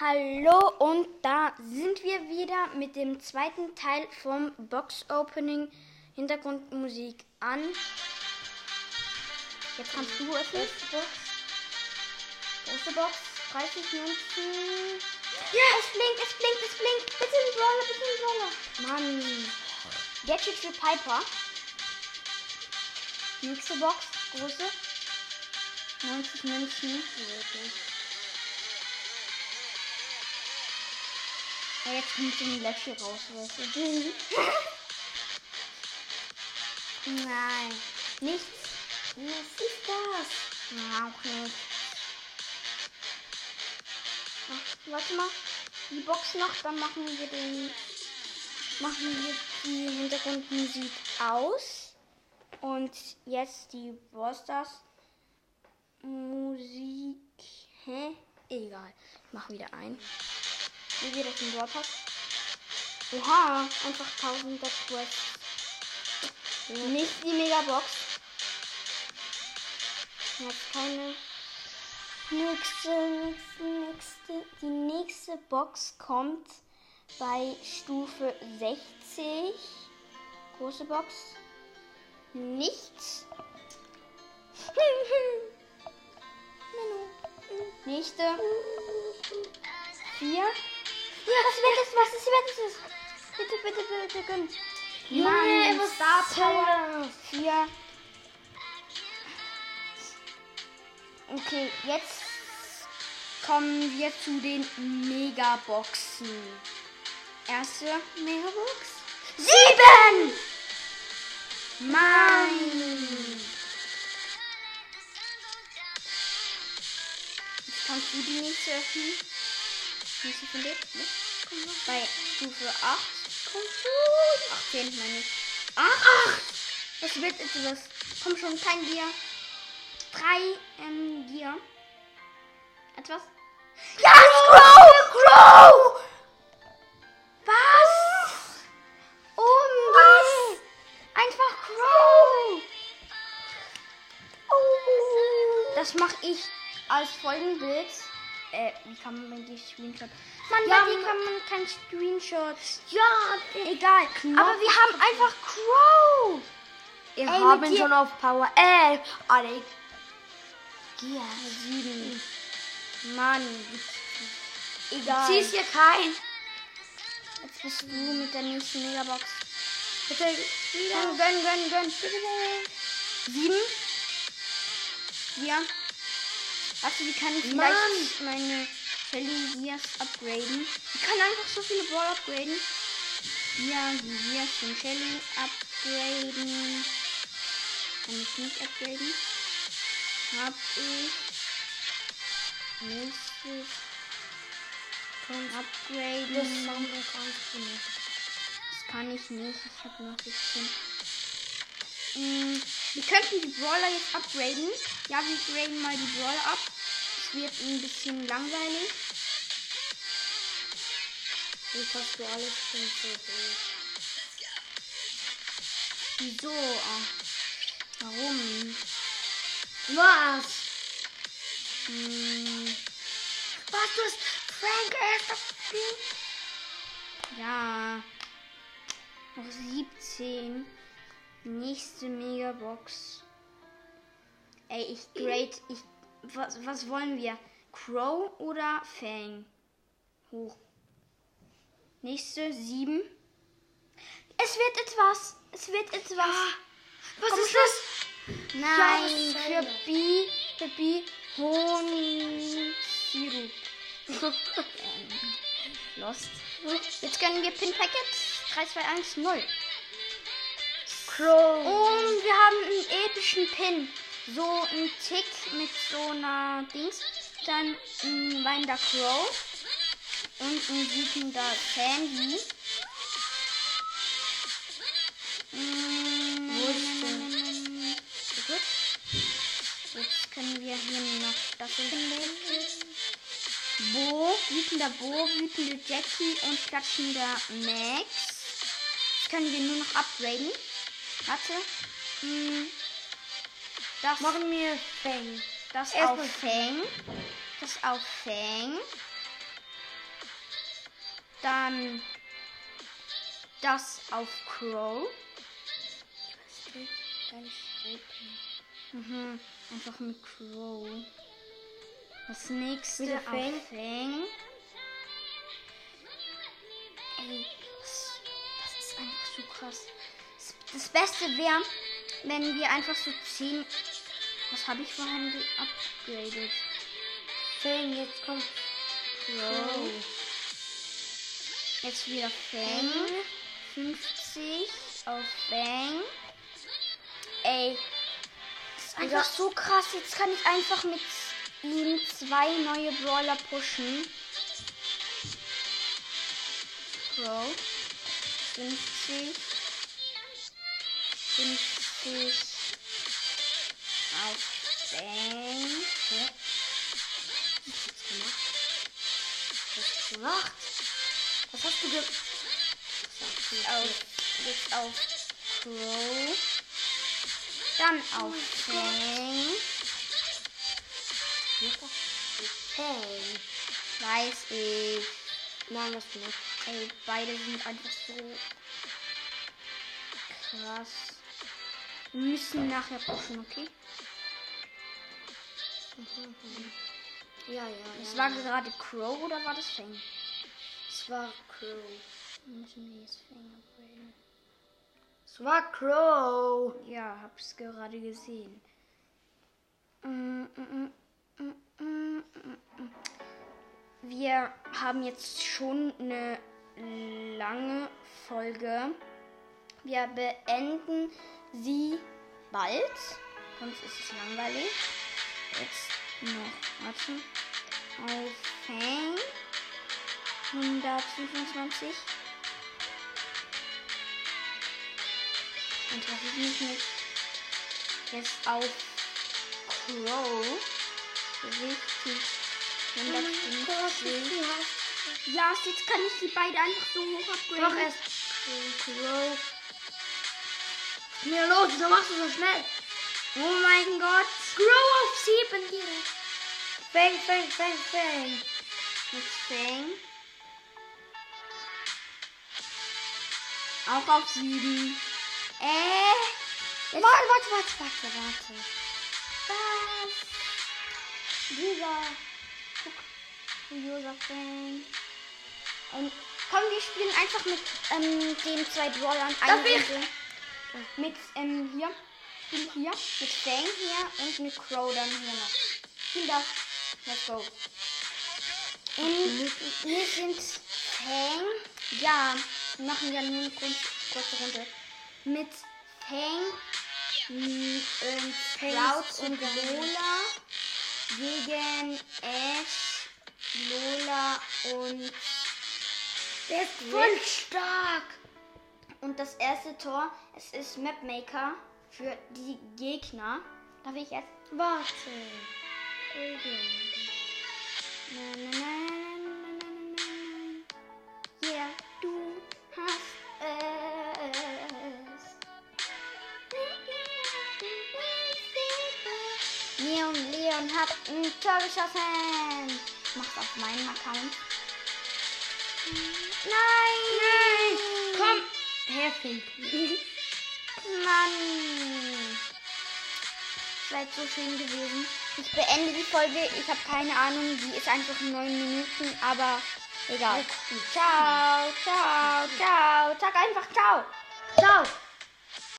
Hallo und da sind wir wieder mit dem zweiten Teil vom Box Opening Hintergrundmusik an. Jetzt kannst du öffnen. Erste Box. Große Box, 30 Münzen. Ja, es blinkt, es blinkt, es blinkt. Bitte ein Brawler, bitte ein Brawler. Mann. Gadget für Piper. Nächste Box, große. 90 Münzen. Ja, jetzt kommt ein Löffel raus, weißt du. Nein, nichts. Was ist das? Ja, auch nicht. Ach, warte mal. Die Box noch, dann machen wir den. Machen wir die Hintergrundmusik aus. Und jetzt die Bosters Musik. Hä? Egal. Ich mach wieder ein. Wie das im Brawl Oha, einfach 1000 Quests. Nicht die Megabox. Jetzt keine. Nächste, nächste, nächste. Die nächste Box kommt bei Stufe 60. Große Box. Nichts. Nächste. Vier. Ja, was wird es? Was ist, wird es? Bitte, bitte, bitte, gönn. Junge, was Star Power. Vier. Okay, jetzt kommen wir zu den Megaboxen. Erste Megabox. Sieben! Jetzt kannst du die nächste öffnen. Von dir? Ne? Bei Stufe 8 kommst du. 18 meine ich. 8! Das wird etwas. Komm schon, kein Gier. Drei ähm, Gier. Etwas? Ja, Crow! Crow! Was? Oh, was? Einfach Crow! Das mache ich als Folgenbild. Äh, wie kann man die Screenshot? Mann, Ja, bei kann man kein Screenshot. Ja, Egal. Aber wir haben einfach Crow. wir Ey, haben schon auf Power 11. Alle. Gier 7. Mann. Egal. Ziehst hier kein. Jetzt bist du mit der nächsten Megabox. Bitte. Gönn, gönn, gönn, gönn. Sieben. Vier. Warte, wie kann ich vielleicht Mann. meine Shelly Gears upgraden? Ich kann einfach so viele Ball upgraden. Ja, die Gears von Shelly upgraden. Kann ich nicht upgraden. Hab ich. Nächstes. Kann upgraden. Das machen wir kannst du nicht. Das kann ich nicht. Ich habe noch 17. Mm, wir könnten die Brawler jetzt upgraden. Ja, wir graden mal die Brawler ab. Es wird ein bisschen langweilig. Jetzt hast du alles. Wieso? Ah, warum? Was? Mm, Was, du hast Frank erst ja. Noch 17. Nächste Megabox. Ey, ich grade. Ich, was, was wollen wir? Crow oder Fang? Hoch. Nächste 7. Es wird etwas. Es wird etwas. Was Komm ist das? Nein, Ja, für B, für B, Honigsirup. ähm, lost. Jetzt gönnen wir Pin Packet 3, 2, 1, 0. Crow. Und wir haben einen epischen Pin. So ein Tick mit so einer Dings. Dann ein weinender Crow. Und ein wütender Sandy. Mm? So gut. Jetzt können wir hier noch das hinlegen. Bo, wütender Bo, wütende Jackie und klatschender Max. Das können wir nur noch upgraden. Warte. Mm, Das, Machen wir Fang. das erstmal auf Fang. Das auf Fang. Dann das auf Crow. Mhm. Einfach mit Crow. Das nächste Wieder auf Fang. Fang. Ey, das, das ist einfach so krass. Das, Beste wäre, wenn wir einfach so 10. Was habe ich vorhin geupgradet? Fang, jetzt kommt Crow. Jetzt wieder Fang. 50 auf Fang. Ey. Das ist einfach so krass. Jetzt kann ich einfach mit ihm zwei neue Brawler pushen. Crow. 50. 50 auf Fang. Hä? Was gemacht? Was hast du ge... auf, jetzt auf Crow. Dann auf Fang. Fang. Weiß ich. Nein, das nicht. Ey, beide sind einfach so krass. Wir müssen nachher pushen, okay? Ja, ja. Es ja. war gerade Crow oder war das Fang? Es war Crow. Müssen wir jetzt Fang upgraden? Es war Crow. Ja, hab's gerade gesehen. Wir haben jetzt schon eine lange Folge. Wir beenden sie bald, sonst ist es langweilig. Jetzt noch, warte. Auf Fang 125. Und was ich nicht jetzt auf Crow richtig 150. Ja, jetzt kann ich die beide einfach so hoch upgraden. Doch erst Crow. Mir los, wieso machst du so schnell? Oh mein Gott. Crow auf 7 direkt. Fang, fang, fang, fang. Mit Fang. Auch auf 7. Äh. Warte, warte, warte, warte, warte. Was? Dieser. Guck. Curioser Fang. Ähm, komm, wir spielen einfach mit ähm, den zwei Brawlern. Darf ich? Mit, ähm, hier. Spiel hier. Mit Fang hier und mit Crow dann hier noch. Spiel das. Let's go. Und wir sind Fang. Ja, wir machen ja nur eine kurze, Runde. Mit Fang, ähm, Sprout und Lola gegen Ash, Lola und Der ist voll stark. Und das erste Tor, es ist Mapmaker für die Gegner. Darf ich jetzt? Warte. Na, na, na, na, na, na, na, na. Yeah, du hast es. Leon, Leon hat ein Tor geschossen. Mach's auf meinem Account. Nein! Nein! Perfekt. Mann! Wäre jetzt so schön gewesen. Ich beende die Folge. Ich habe keine Ahnung. Die ist einfach neun Minuten, aber egal. Ciao, ciao, ciao. Sag einfach ciao. Ciao.